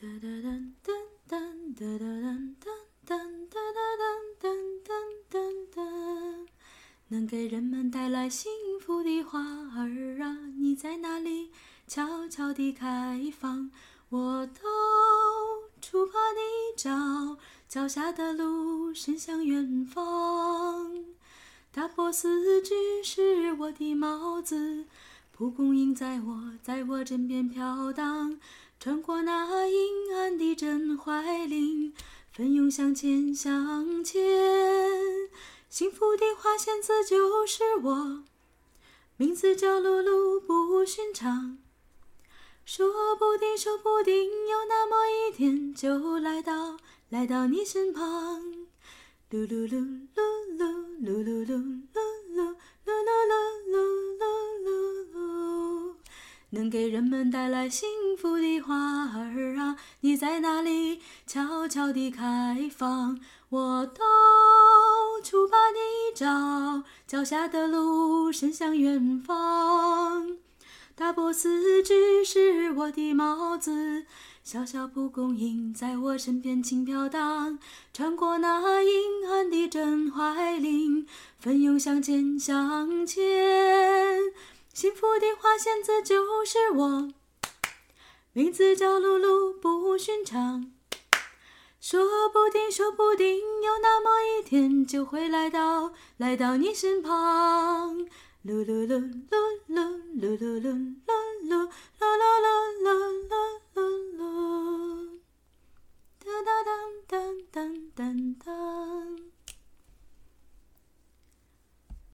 哒哒噔噔噔哒哒噔噔噔哒哒噔噔噔噔噔，能给人们带来幸福的花儿啊，你在哪里？悄悄地开放，我到处把你找，脚下的路伸向远方。大波斯菊是我的帽子，蒲公英在我在我枕边飘荡，穿过那阴暗的真怀林，奋勇向前向前。幸福的花仙子就是我，名字叫露露，不寻常。说不定，说不定有那么一天，就来到来到你身旁。噜噜噜噜噜噜噜噜能给人们带来幸福的花儿啊，你在哪里？悄悄地开放，我到处把你找，脚下的路伸向远方。大波斯菊是我的帽子。小小蒲公英在我身边轻飘荡，穿过那阴暗的镇槐林，奋勇向前向前。幸福的花仙子就是我，名字叫露露，不寻常。说不定，说不定有那么一天，就会来到来到你身旁。噜噜噜噜噜噜噜噜。